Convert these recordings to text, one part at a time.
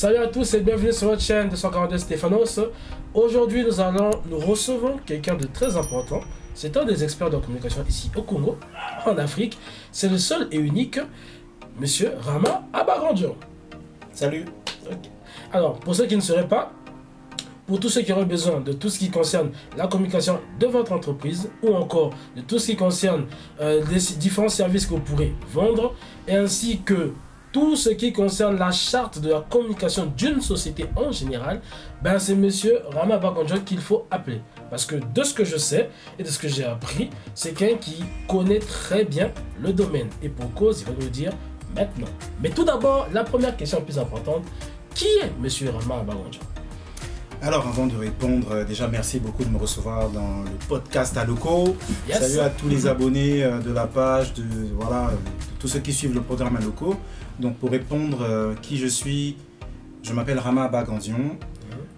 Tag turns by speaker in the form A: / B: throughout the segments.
A: Salut à tous et bienvenue sur votre chaîne 242 Stéphanos. Aujourd'hui, nous allons nous recevons quelqu'un de très important. C'est un des experts de la communication ici au Congo, en Afrique. C'est le seul et unique Monsieur Rama Abarandio.
B: Salut.
A: Alors, pour ceux qui ne seraient pas, pour tous ceux qui auraient besoin de tout ce qui concerne la communication de votre entreprise ou encore de tout ce qui concerne euh, les différents services que vous pourrez vendre, et ainsi que tout ce qui concerne la charte de la communication d'une société en général, ben c'est monsieur Rama Bakonjo qu'il faut appeler. Parce que de ce que je sais et de ce que j'ai appris, c'est quelqu'un qui connaît très bien le domaine. Et pour cause, il va nous le dire maintenant. Mais tout d'abord, la première question plus importante, qui est monsieur Rama Bakonjo
B: Alors, avant de répondre, euh, déjà merci beaucoup de me recevoir dans le podcast à locaux.
A: Yes.
B: Salut à tous les abonnés euh, de la page, de voilà, euh, de tous ceux qui suivent le programme à locaux. Donc, pour répondre euh, qui je suis, je m'appelle Rama Bagandion.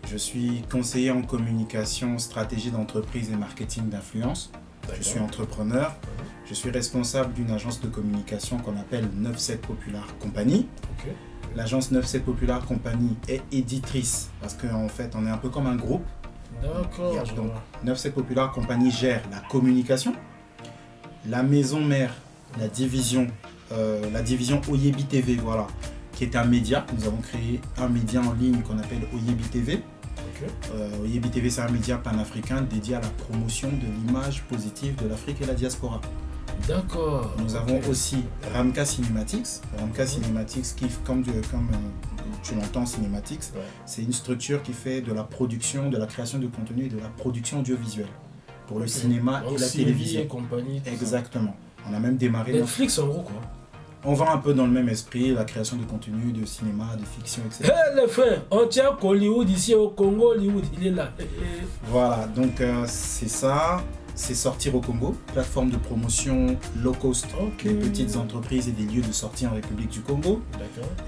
B: Je suis conseiller en communication, stratégie d'entreprise et marketing d'influence. Je suis entrepreneur. Je suis responsable d'une agence de communication qu'on appelle 97 Popular Company. L'agence 97 Popular Company est éditrice parce qu'en fait, on est un peu comme un groupe.
A: D'accord,
B: donc,
A: vois.
B: 97 Popular Company gère la communication, la maison mère, la division, euh, la division Oyebi TV, voilà, qui est un média. Nous avons créé un média en ligne qu'on appelle Oyebi TV. Euh, Oyebi TV, c'est un média panafricain dédié à la promotion de l'image positive de l'Afrique et la diaspora.
A: D'accord.
B: Nous avons aussi Ramka Cinematics. Ramka Cinematics, qui, comme, tu- comme euh, tu l'entends, Cinematics,
A: Ouais.
B: c'est une structure qui fait de la production, de la création de contenu et de la production audiovisuelle pour le cinéma et la télévision.
A: et compagnie. ça.
B: Exactement. On a même démarré. notre-
A: Netflix en gros quoi.
B: On va un peu dans le même esprit, la création de contenu, de cinéma, de fiction, etc.
A: Hé les frères, on tient qu'Hollywood ici au Congo, Hollywood, il est là.
B: Voilà, donc euh, c'est ça. C'est sortir au Congo, plateforme de promotion low cost des petites entreprises et des lieux de sortie en République du Congo.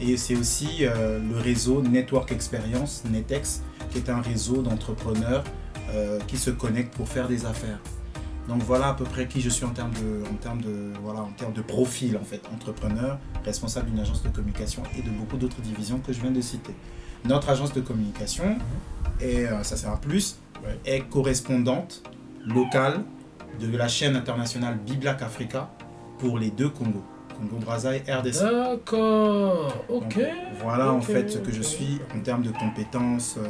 B: Et c'est aussi euh, le réseau Network Experience, Netex, qui est un réseau d'entrepreneurs euh, qui se connectent pour faire des affaires. Donc voilà à peu près qui je suis en termes de, en termes de, voilà, en termes de profil en fait, entrepreneur, responsable d'une agence de communication et de beaucoup d'autres divisions que je viens de citer. Notre agence de communication, est, euh, ça c'est un plus,
A: Ouais.
B: est correspondante locale de la chaîne internationale Biblac Africa pour les deux Congos, Congo-Brazzaville et RDC.
A: D'accord. Ok.
B: Donc, voilà en fait ce que je suis en termes de compétences. euh,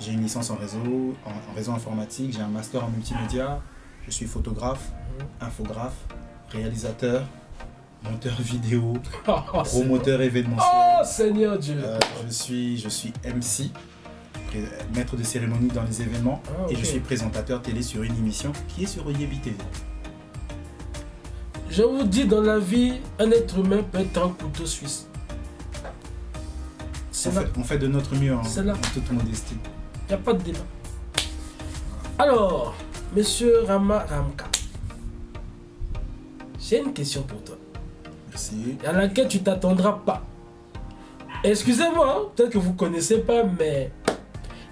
B: J'ai une licence en réseau, en, en réseau informatique, j'ai un master en multimédia, je suis photographe, infographe, réalisateur, monteur vidéo,
A: Oh,
B: promoteur événementiel.
A: Oh Seigneur Dieu.
B: Euh, je, suis, je suis MC, maître de cérémonie dans les événements,
A: Ah,
B: et je suis présentateur télé sur une émission qui est sur Oyebi TV.
A: Je vous dis dans la vie, un être humain peut être un couteau suisse.
B: On fait, on fait de notre mieux en,
A: là.
B: en toute modestie.
A: Il n'y a pas de débat. Alors, monsieur Rama Ramka, j'ai une question pour toi.
B: Merci.
A: à laquelle tu t'attendras pas. Excusez-moi, hein, peut-être que vous connaissez pas, mais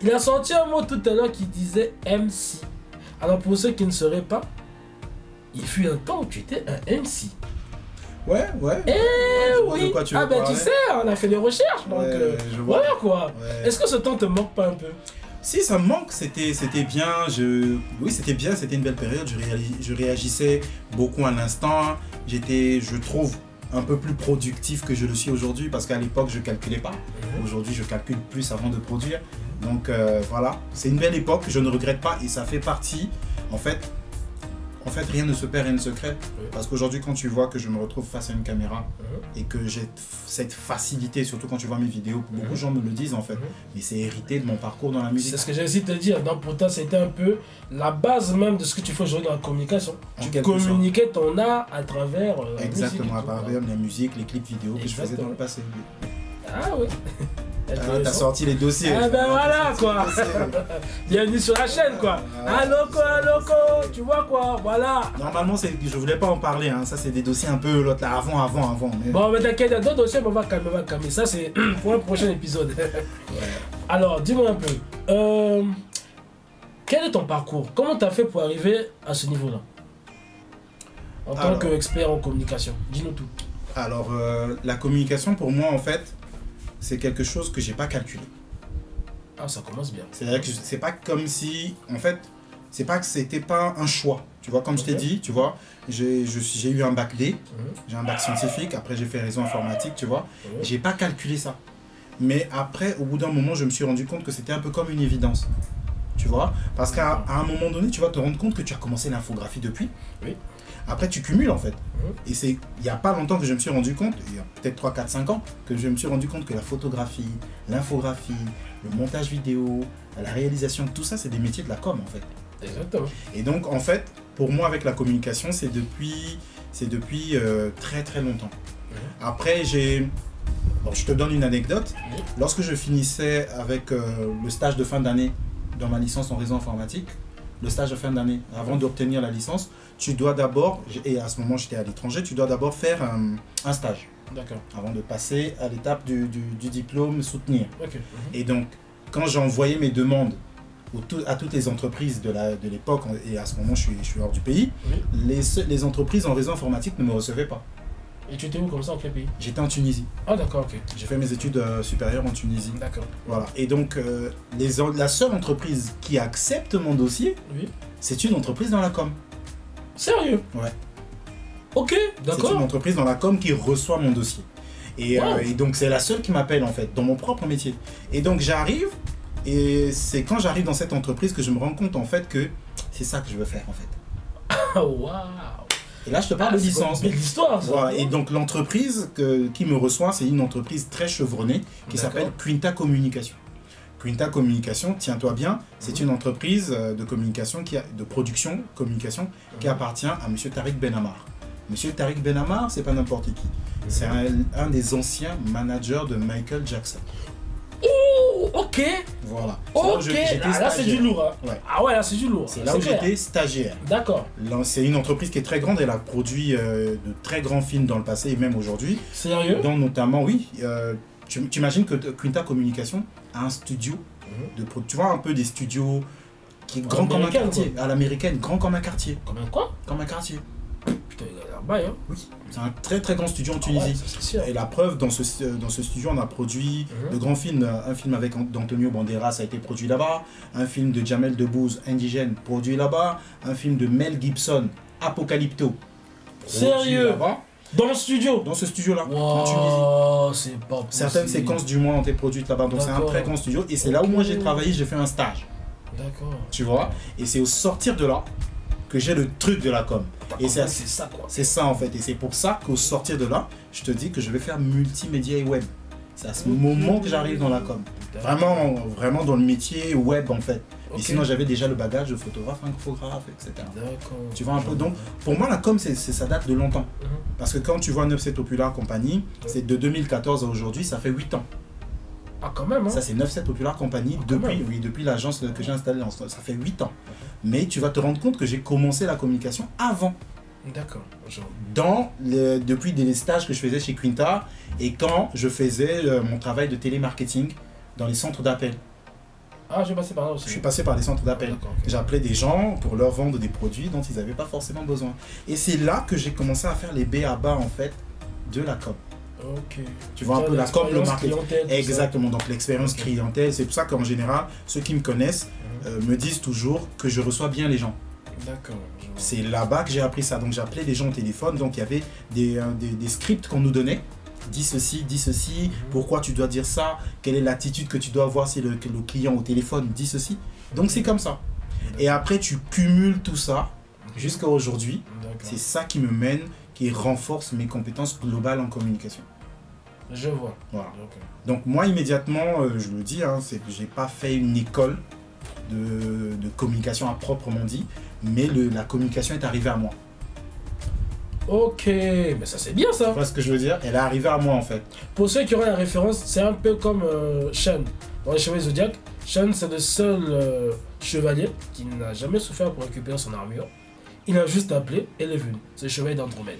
A: il a sorti un mot tout à l'heure qui disait MC. Alors pour ceux qui ne sauraient pas, il fut un temps où tu étais un MC.
B: Ouais, ouais.
A: Eh
B: Je
A: oui,
B: tu
A: ah ben tu sais, on a fait des recherches, donc
B: Ouais,
A: euh,
B: je vois.
A: voilà quoi.
B: Ouais.
A: Est-ce que ce temps te manque pas un peu?
B: Si ça me manque, c'était c'était bien. Je oui, c'était bien. C'était une belle période. Je, réagissais beaucoup à l'instant. J'étais, je trouve, un peu plus productif que je le suis aujourd'hui parce qu'à l'époque je calculais pas. Aujourd'hui, je calcule plus avant de produire. Donc euh, voilà, c'est une belle époque. Je ne regrette pas et ça fait partie. En fait, en fait, rien ne se perd, rien ne se crée. Parce qu'aujourd'hui, quand tu vois que je me retrouve face à une caméra
A: Mhm.
B: et que j'ai cette facilité, surtout quand tu vois mes vidéos, beaucoup
A: Mhm.
B: de gens me le disent en fait.
A: Mhm.
B: Mais c'est hérité de mon parcours dans la musique.
A: C'est ce que j'ai essayé de te dire. Donc pour toi, c'était un peu la base même de ce que tu fais aujourd'hui dans la communication.
B: En
A: tu
B: quelque sorte.
A: communiquais ton art à travers euh, la musique
B: Exactement, à travers la musique, les clips vidéo que je faisais dans
A: Exactement.
B: le passé.
A: Ah oui.
B: Ah, T'as sorti les dossiers.
A: Ah ben voilà
B: t'as
A: quoi. Bienvenue sur la chaîne quoi.
B: Ah,
A: Allo quoi, allo quoi. Tu vois quoi, voilà.
B: Normalement, c'est- je voulais pas en parler. Hein. Ça, c'est des dossiers un peu l'autre là, avant, avant, avant. Mais...
A: Bon, mais t'inquiète, il y a d'autres dossiers, mais on va calmer, on va calmer. Ça, c'est pour un prochain épisode. Alors, dis-moi un peu. euh, quel est ton parcours? Comment tu as fait pour arriver à ce niveau-là? En tant qu'expert en communication. Dis-nous tout.
B: Alors, euh, la communication, pour moi, en fait, c'est quelque chose que j'ai pas calculé.
A: Ah, ça commence bien.
B: C'est-à-dire que c'est pas comme si, en fait, c'est pas que c'était pas un choix. Tu vois, comme je t'ai dit, tu vois, j'ai eu un bac D,
A: Mhm.
B: j'ai un bac scientifique, après j'ai fait réseau informatique, tu vois.
A: Ouais.
B: J'ai pas calculé ça. Mais après, au bout d'un moment, je me suis rendu compte que c'était un peu comme une évidence. Tu vois Parce qu'à un moment donné, tu vas te rendre compte que tu as commencé l'infographie depuis.
A: Oui.
B: Après, tu cumules en fait. Et c'est il n'y a pas longtemps que je me suis rendu compte, il y a peut-être 3, 4, 5 ans, que je me suis rendu compte que la photographie, l'infographie, le montage vidéo, la réalisation, tout ça, c'est des métiers de la com en fait.
A: Exactement.
B: Et donc, en fait, pour moi, avec la communication, c'est depuis, c'est depuis euh, très très longtemps. Après, j'ai. Bon, je te donne une anecdote. Lorsque je finissais avec euh, le stage de fin d'année dans ma licence en réseau informatique, le stage de fin d'année, avant d'obtenir la licence, tu dois d'abord, et à ce moment j'étais à l'étranger, tu dois d'abord faire un, un stage
A: D'accord.
B: avant de passer à l'étape du, du- du diplôme soutenir.
A: Ok. Mhm.
B: Et donc, quand j'ai envoyé mes demandes à toutes les entreprises de l'époque, et à ce moment je suis, je suis hors du pays,
A: Oui.
B: les, se- les entreprises en réseau informatique ne me recevaient pas.
A: Et tu étais où comme ça, en quel pays?
B: J'étais en Tunisie.
A: Ah, d'accord, ok.
B: J'ai fait mes études euh, supérieures en Tunisie.
A: D'accord.
B: Voilà. Et donc, euh, les, la seule entreprise qui accepte mon dossier,
A: Oui.
B: c'est une entreprise dans la com.
A: Sérieux
B: Ouais.
A: Ok,
B: C'est une
A: d'accord.
B: entreprise dans la com qui reçoit mon dossier. Et, euh, et donc, c'est la seule qui m'appelle, en fait, dans mon propre métier. Et donc, j'arrive, et c'est quand j'arrive dans cette entreprise que je me rends compte, en fait, que c'est ça que je veux faire, en fait.
A: Ah, waouh.
B: Et là, je te parle
A: Ah,
B: de
A: c'est
B: licence.
A: une belle histoire, ça.
B: Voilà, et donc l'entreprise qui me reçoit, c'est une entreprise très chevronnée qui
A: D'accord.
B: s'appelle Quinta Communication. Quinta Communication, tiens-toi bien, c'est
A: Mhm.
B: une entreprise euh, de communication, qui a, de production communication qui
A: Mhm.
B: appartient à M. Tariq Benamar. M. Tariq Benamar, c'est pas n'importe qui. C'est
A: Mhm.
B: un, un des anciens managers de Michael Jackson.
A: Oh, ok.
B: Voilà. C'est là
A: Ok. Ah, là, c'est du lourd. hein.
B: Ouais.
A: Ah, ouais, là, c'est du lourd.
B: C'est là où j'étais stagiaire.
A: D'accord.
B: C'est une entreprise qui est très grande, elle a produit euh, de très grands films dans le passé et même aujourd'hui.
A: Sérieux?
B: Dont notamment, oui, euh, tu, imagines que Quinta Communication a un studio,
A: Mhm.
B: de, pro- tu vois un peu des studios qui est grand comme un quartier, à l'américaine, grand comme un quartier,
A: Combien quoi?
B: Comme un quartier.
A: Putain, il a l'air bail, hein.
B: Oui, c'est un très très grand studio en
A: Ah ouais,
B: Tunisie.
A: sûr.
B: Et la preuve, dans ce, dans ce studio, on a produit
A: Mhm.
B: de grands films. Un film avec An- d'Antonio Banderas a été produit là-bas. Un film de Jamel Debbouze, Indigène, produit là-bas. Un film de Mel Gibson, Apocalypto. produit
A: Sérieux?
B: là-bas.
A: Dans le studio
B: Dans ce studio-là, en Tunisie.
A: Wow, c'est pas possible.
B: Certaines séquences du mois ont été produites là-bas, donc c'est un très grand studio. Et c'est là où moi j'ai travaillé, j'ai fait un stage,
A: D'accord.
B: tu vois? Et c'est au sortir de là que j'ai le truc de la com. Et c'est
A: c'est ça, quoi.
B: C'est ça en fait. Et c'est pour ça qu'au sortir de là, je te dis que je vais faire multimédia et web. C'est à ce moment que j'arrive dans la com. Vraiment, vraiment dans le métier web en fait.
A: Ok.
B: Et sinon j'avais déjà le bagage de photographe, infographe, etc.
A: D'accord.
B: Tu vois un peu. Donc pour moi la com, c'est, c'est- ça date de longtemps.
A: Mhm.
B: Parce que quand tu vois 97 Popular Company, c'est de 2014 à aujourd'hui, ça fait 8 ans.
A: Ah, quand même, hein.
B: Ça, c'est 97 Popular Company
A: Ah,
B: depuis, oui, depuis l'agence que j'ai installée. en- Ça fait 8 ans. Mais tu vas te rendre compte que j'ai commencé la communication avant.
A: D'accord. Genre.
B: Dans les- depuis des stages que je faisais chez Quinta et quand je faisais euh, mon travail de télémarketing dans les centres d'appel.
A: Ah, je vais passer par là aussi.
B: Je suis passé par les centres d'appel.
A: D'accord, ok.
B: J'appelais des gens pour leur vendre des produits dont ils n'avaient pas forcément besoin. Et c'est là que j'ai commencé à faire les B à bas en fait de la com.
A: Ok.
B: Tu vois un peu la com, le marketing. Exactement, donc l'expérience clientèle, c'est pour ça qu'en général, ceux qui me connaissent
A: Mhm.
B: euh, me disent toujours que je reçois bien les gens.
A: D'accord.
B: C'est là-bas que j'ai appris ça. Donc j'appelais les gens au téléphone, donc il y avait des, euh, des, des scripts qu'on nous donnait. Dis ceci, dis ceci, pourquoi tu dois dire ça, quelle est l'attitude que tu dois avoir si le, client au téléphone dit ceci. Donc c'est comme ça. Et après tu cumules tout ça jusqu'à aujourd'hui. C'est ça qui me mène, qui renforce mes compétences globales en communication.
A: Je vois.
B: Voilà. Donc moi immédiatement, euh, je le dis, hein, c'est que j'ai pas fait une école de, de communication à proprement dit, mais le- la communication est arrivée à moi.
A: Ok, mais ça c'est bien ça.
B: Tu vois ce que je veux dire? Elle est arrivée à moi en fait.
A: Pour ceux qui auraient la référence, c'est un peu comme euh, Shen. Dans les Chevaliers Zodiac, Shen c'est le seul euh, chevalier qui n'a jamais souffert pour récupérer son armure. Il a juste appelé et il est venu. C'est le chevalier d'Andromède.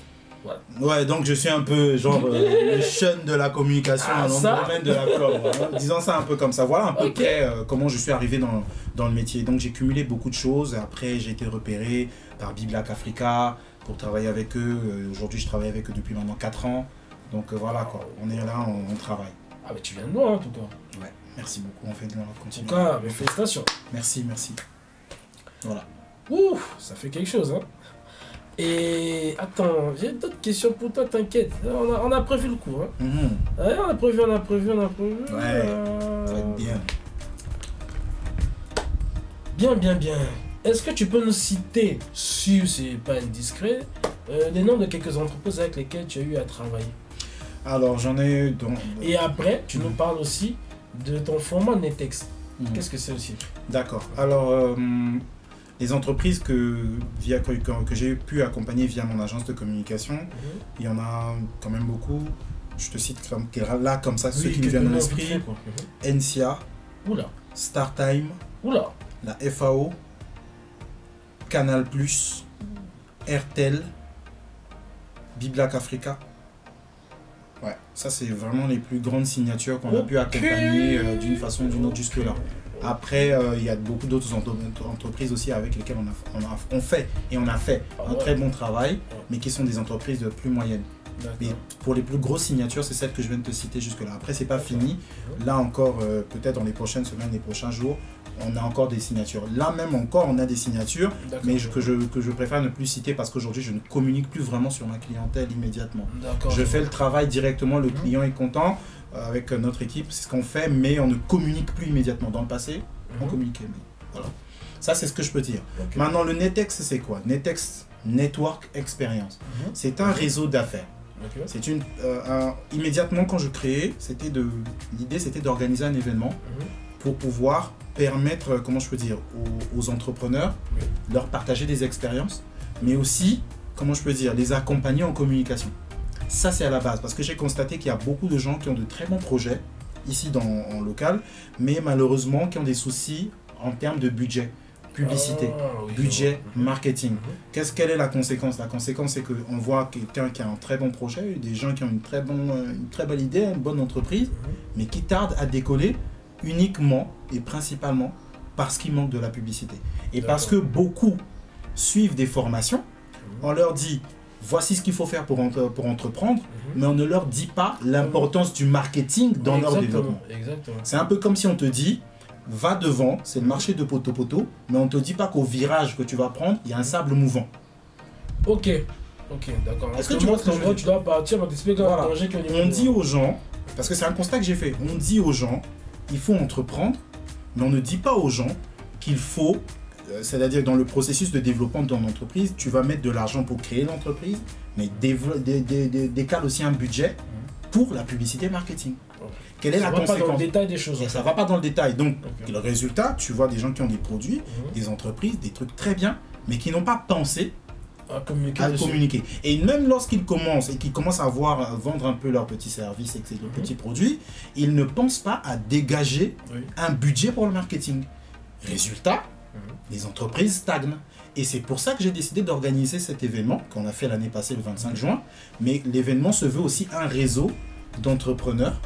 B: Ouais, donc je suis un peu genre euh, le chun de la communication
A: Ah,
B: dans
A: ça
B: le domaine de la com. hein. Disons ça un peu comme ça. Voilà un peu près euh, comment je suis arrivé dans, dans le métier. Donc j'ai cumulé beaucoup de choses. Après j'ai été repéré par Biblac Africa pour travailler avec eux. Euh, Aujourd'hui je travaille avec eux depuis maintenant 4 ans. Donc euh, voilà quoi, on est là, on, on travaille.
A: Ah, mais tu viens de loin en tout cas.
B: Ouais, merci beaucoup. On fait de la
A: En tout cas, mais félicitations.
B: Merci, merci. Voilà.
A: Ouh, ça fait quelque chose, hein. Et attends, j'ai d'autres questions pour toi, t'inquiète. On a, on a prévu le coup, hein.
B: Mhm.
A: Ouais, on a prévu, on a prévu, on a prévu.
B: Ouais,
A: Euh,
B: Ça va être bien.
A: Bien, bien, bien. Est-ce que tu peux nous citer, si c'est pas indiscret, euh, les noms de quelques entreprises avec lesquelles tu as eu à travailler
B: Alors, j'en ai donc.
A: Et après, tu
B: Mhm.
A: nous parles aussi de ton format Netex.
B: Mhm.
A: Qu'est-ce que c'est aussi
B: D'accord. Alors, euh, les entreprises que, via, que, j'ai pu accompagner via mon agence de communication, il y en a quand même beaucoup. Je te cite comme, là comme ça, ceux qui me viennent à l'esprit.
A: Mhm.
B: NCA,
A: Oula,
B: StarTime,
A: oula.
B: la FAO, Canal+, RTL, Biblac Africa. Ouais, ça c'est vraiment les plus grandes signatures qu'on a pu accompagner euh, d'une façon ou d'une autre jusque-là. Après, euh, il y a beaucoup d'autres entre- entreprises aussi avec lesquelles on, a, on, a- on fait et on a fait
A: Ah
B: un
A: ouais.
B: très bon travail, mais qui sont des entreprises de plus moyennes. Mais pour les plus grosses signatures, c'est celles que je viens de te citer jusque-là. Après, c'est pas fini. Là encore, euh, peut-être dans les prochaines semaines, les prochains jours, on a encore des signatures. Là même encore, on a des signatures, mais je- que, je, que je préfère ne plus citer parce qu'aujourd'hui, je ne communique plus vraiment sur ma clientèle immédiatement. Je fais le travail directement, le
A: Mhm.
B: client est content euh, avec notre équipe, c'est ce qu'on fait, mais on ne communique plus immédiatement. Dans le passé, on
A: Mhm.
B: communiquait. Mais voilà. Ça, c'est ce que je peux dire. Maintenant, le Netex, c'est quoi? Netex Network Experience.
A: Mhm.
B: C'est un réseau d'affaires. C'est une euh, un- immédiatement quand je créais, c'était de l'idée c'était d'organiser un événement pour pouvoir permettre euh, comment je peux dire aux, aux entrepreneurs
A: Oui.
B: leur partager des expériences, mais aussi comment je peux dire les accompagner en communication. Ça c'est à la base parce que j'ai constaté qu'il y a beaucoup de gens qui ont de très bons projets ici dans en local, mais malheureusement qui ont des soucis en termes de budget, publicité
A: Ah, oui,
B: budget, marketing.
A: Mhm.
B: Qu'est-ce quelle est la conséquence? La conséquence c'est qu'on voit quelqu'un qui a un très bon projet, des gens qui ont une très, bon, une très belle idée, une bonne entreprise,
A: Mhm.
B: mais qui tardent à décoller uniquement et principalement parce qu'il manque de la publicité. Et parce que beaucoup suivent des formations,
A: Mhm.
B: on leur dit voici ce qu'il faut faire pour, entre- pour entreprendre,
A: Mhm.
B: mais on ne leur dit pas l'importance du marketing dans leur développement. C'est un peu comme si on te dit va devant, c'est le marché de poteau-poteau, mais on te dit pas qu'au virage que tu vas prendre, il y a un sable mouvant.
A: Ok. Ok, d'accord.
B: Est-ce que
A: que
B: tu ce que
A: gros, tu dois partir, un
B: Voilà. On dit aux gens, parce que c'est un constat que j'ai fait, on dit aux gens, il faut entreprendre, mais on ne dit pas aux gens qu'il faut, euh, c'est-à-dire dans le processus de développement de ton entreprise, tu vas mettre de l'argent pour créer l'entreprise, mais décale aussi un budget pour la publicité marketing. Quelle est
A: Ça
B: la
A: va pas dans le détail des choses.
B: Et ça va pas dans le détail. Donc, le résultat, tu vois des gens qui ont des produits,
A: Mhm.
B: des entreprises, des trucs très bien, mais qui n'ont pas pensé
A: À communiquer
B: à
A: dessus.
B: communiquer. Et même lorsqu'ils commencent et qu'ils commencent à voir, à vendre un peu leurs petits services et leurs petits produits, ils ne pensent pas à dégager
A: Oui.
B: un budget pour le marketing. Résultat,
A: Mhm.
B: les entreprises stagnent. Et c'est pour ça que j'ai décidé d'organiser cet événement qu'on a fait l'année passée le 25 juin. Mais l'événement se veut aussi un réseau d'entrepreneurs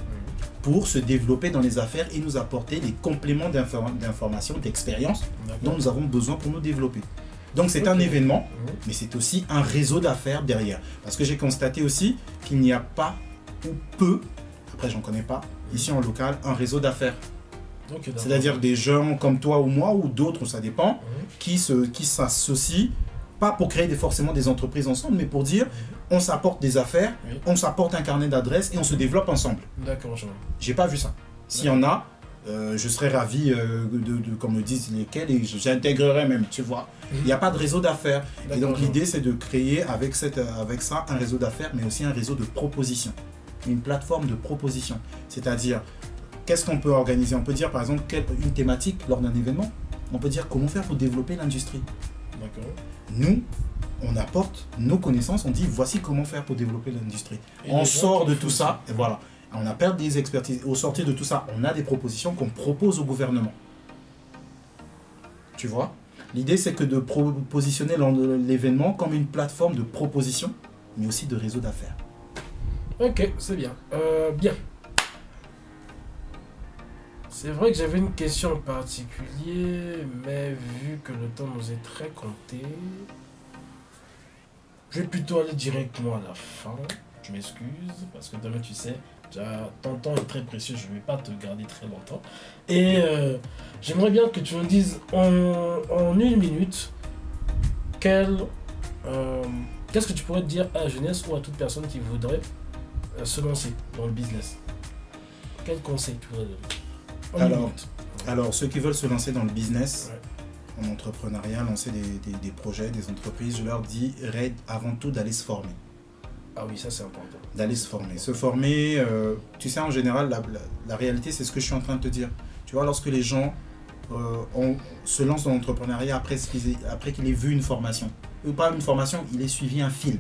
B: pour se développer dans les affaires et nous apporter les compléments d'infor- d'information, d'expérience dont nous avons besoin pour nous développer. Donc c'est un événement
A: Mhm.
B: mais c'est aussi un réseau d'affaires derrière. Parce que j'ai constaté aussi qu'il n'y a pas ou peu, après j'en connais pas, ici en local, un réseau d'affaires. C'est-à-dire des gens comme toi ou moi ou d'autres, ça dépend,
A: Mhm.
B: qui se qui s'associent, pas pour créer des, forcément des entreprises ensemble, mais pour dire on s'apporte des affaires,
A: Oui.
B: on s'apporte un carnet d'adresses et on se développe ensemble.
A: D'accord, je vois.
B: J'ai pas vu ça. S'il y en a, euh, je serais ravi euh, de, de- comme le disent lesquels, et j'intégrerai même, tu vois. Il n'y a pas de réseau d'affaires. Et donc l'idée c'est de créer avec, cette, euh, avec ça un réseau d'affaires, mais aussi un réseau de propositions. Une plateforme de propositions. C'est-à-dire, qu'est-ce qu'on peut organiser? On peut dire par exemple quelle- une thématique lors d'un événement. On peut dire comment faire pour développer l'industrie.
A: D'accord.
B: Nous, on apporte nos connaissances, on dit voici comment faire pour développer l'industrie. On sort de tout ça, et voilà. On appelle des expertises. Au sortir de tout ça, on a des propositions qu'on propose au gouvernement. Tu vois? L'idée, c'est que de positionner l'événement comme une plateforme de proposition, mais aussi de réseau d'affaires.
A: Ok, c'est bien. Euh, bien. C'est vrai que j'avais une question en particulier, mais vu que le temps nous est très compté, je vais plutôt aller directement à la fin. je m'excuse, parce que demain, tu sais, ton temps est très précieux, je ne vais pas te garder très longtemps. Et euh, j'aimerais bien que tu me dises en, une minute quel, euh, qu'est-ce que tu pourrais dire à la jeunesse ou à toute personne qui voudrait euh, se lancer dans le business? Quel conseil tu pourrais donner?
B: Alors, alors, ceux qui veulent se lancer dans le business, en entrepreneuriat, lancer des, des, projets, des entreprises, je leur dirais avant tout d'aller se former.
A: Ah oui, ça c'est important.
B: D'aller se former. Se former, euh, tu sais, en général, la, la, réalité, c'est ce que je suis en train de te dire. Tu vois, lorsque les gens euh, se lancent dans l'entrepreneuriat après qu'ils après qu'il aient vu une formation, ou pas une formation, il ait suivi un film.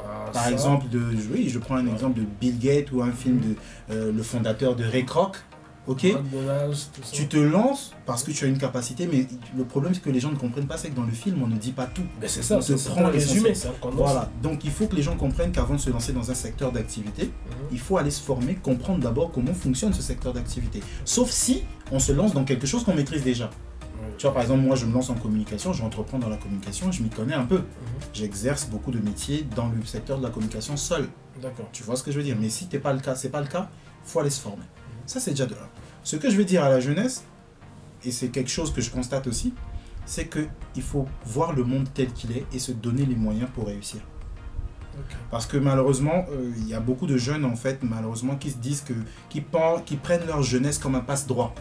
B: Ah, Par exemple, de, oui, je prends un exemple de Bill Gates ou un film de euh, le fondateur de Ray Kroc ok Tu te lances parce que tu as une capacité, mais le problème c'est que les gens ne comprennent pas, c'est que dans le film on ne dit pas tout.
A: Mais c'est ça, c'est prend résumé.
B: Voilà, donc il faut que les gens comprennent qu'avant de se lancer dans un secteur d'activité, mhm. il faut aller se former, comprendre d'abord comment fonctionne ce secteur d'activité. Sauf si on se lance dans quelque chose qu'on maîtrise déjà. Tu vois, par exemple, moi, je me lance en communication, je j'entreprends dans la communication, je m'y connais un peu. Mhm. J'exerce beaucoup de métiers dans le secteur de la communication seul. D'accord. Tu vois ce que je veux dire? Mais si ce n'est pas le cas, c'est pas le cas, faut aller se former. Ça, c'est déjà de là. Ce que je veux dire à la jeunesse, et c'est quelque chose que je constate aussi, c'est qu'il faut voir le monde tel qu'il est et se donner les moyens pour réussir. Parce que malheureusement, euh, il y a beaucoup de jeunes, en fait, malheureusement, qui se disent que, qui, qui prennent leur jeunesse comme un passe-droit.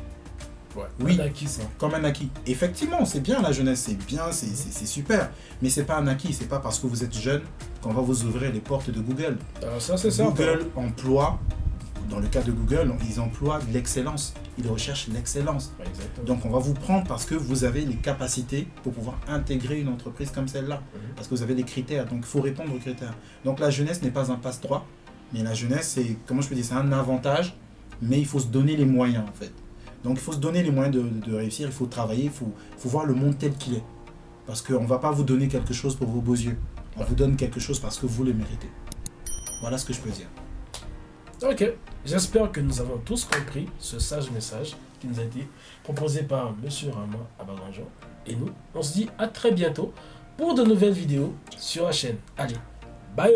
A: oui, un acquis, ça.
B: Comme un acquis. Effectivement, c'est bien la jeunesse, c'est bien, c'est super. Mais c'est pas un acquis, c'est pas parce que vous êtes jeune qu'on va vous ouvrir les portes de Google.
A: Ah, ça, c'est ça.
B: Google emploie dans le cas de Google, ils emploient l'excellence. Ils recherchent l'excellence. Donc on va vous prendre parce que vous avez les capacités pour pouvoir intégrer une entreprise comme celle-là. Mhm. Parce que vous avez les critères. Donc il faut répondre aux critères. Donc la jeunesse n'est pas un passe-droit. Mais la jeunesse, c'est, comment je peux dire, c'est un avantage. Mais il faut se donner les moyens en fait. Donc il faut se donner les moyens de, réussir. Il faut travailler. Il faut, faut voir le monde tel qu'il est. Parce qu'on ne va pas vous donner quelque chose pour vos beaux yeux. On vous donne quelque chose parce que vous le méritez. Voilà ce que je peux dire.
A: Ok, j'espère que nous avons tous compris ce sage message qui nous a été proposé par Monsieur Rama Abaganjo. Et nous, on se dit à très bientôt pour de nouvelles vidéos sur la chaîne. Allez, bye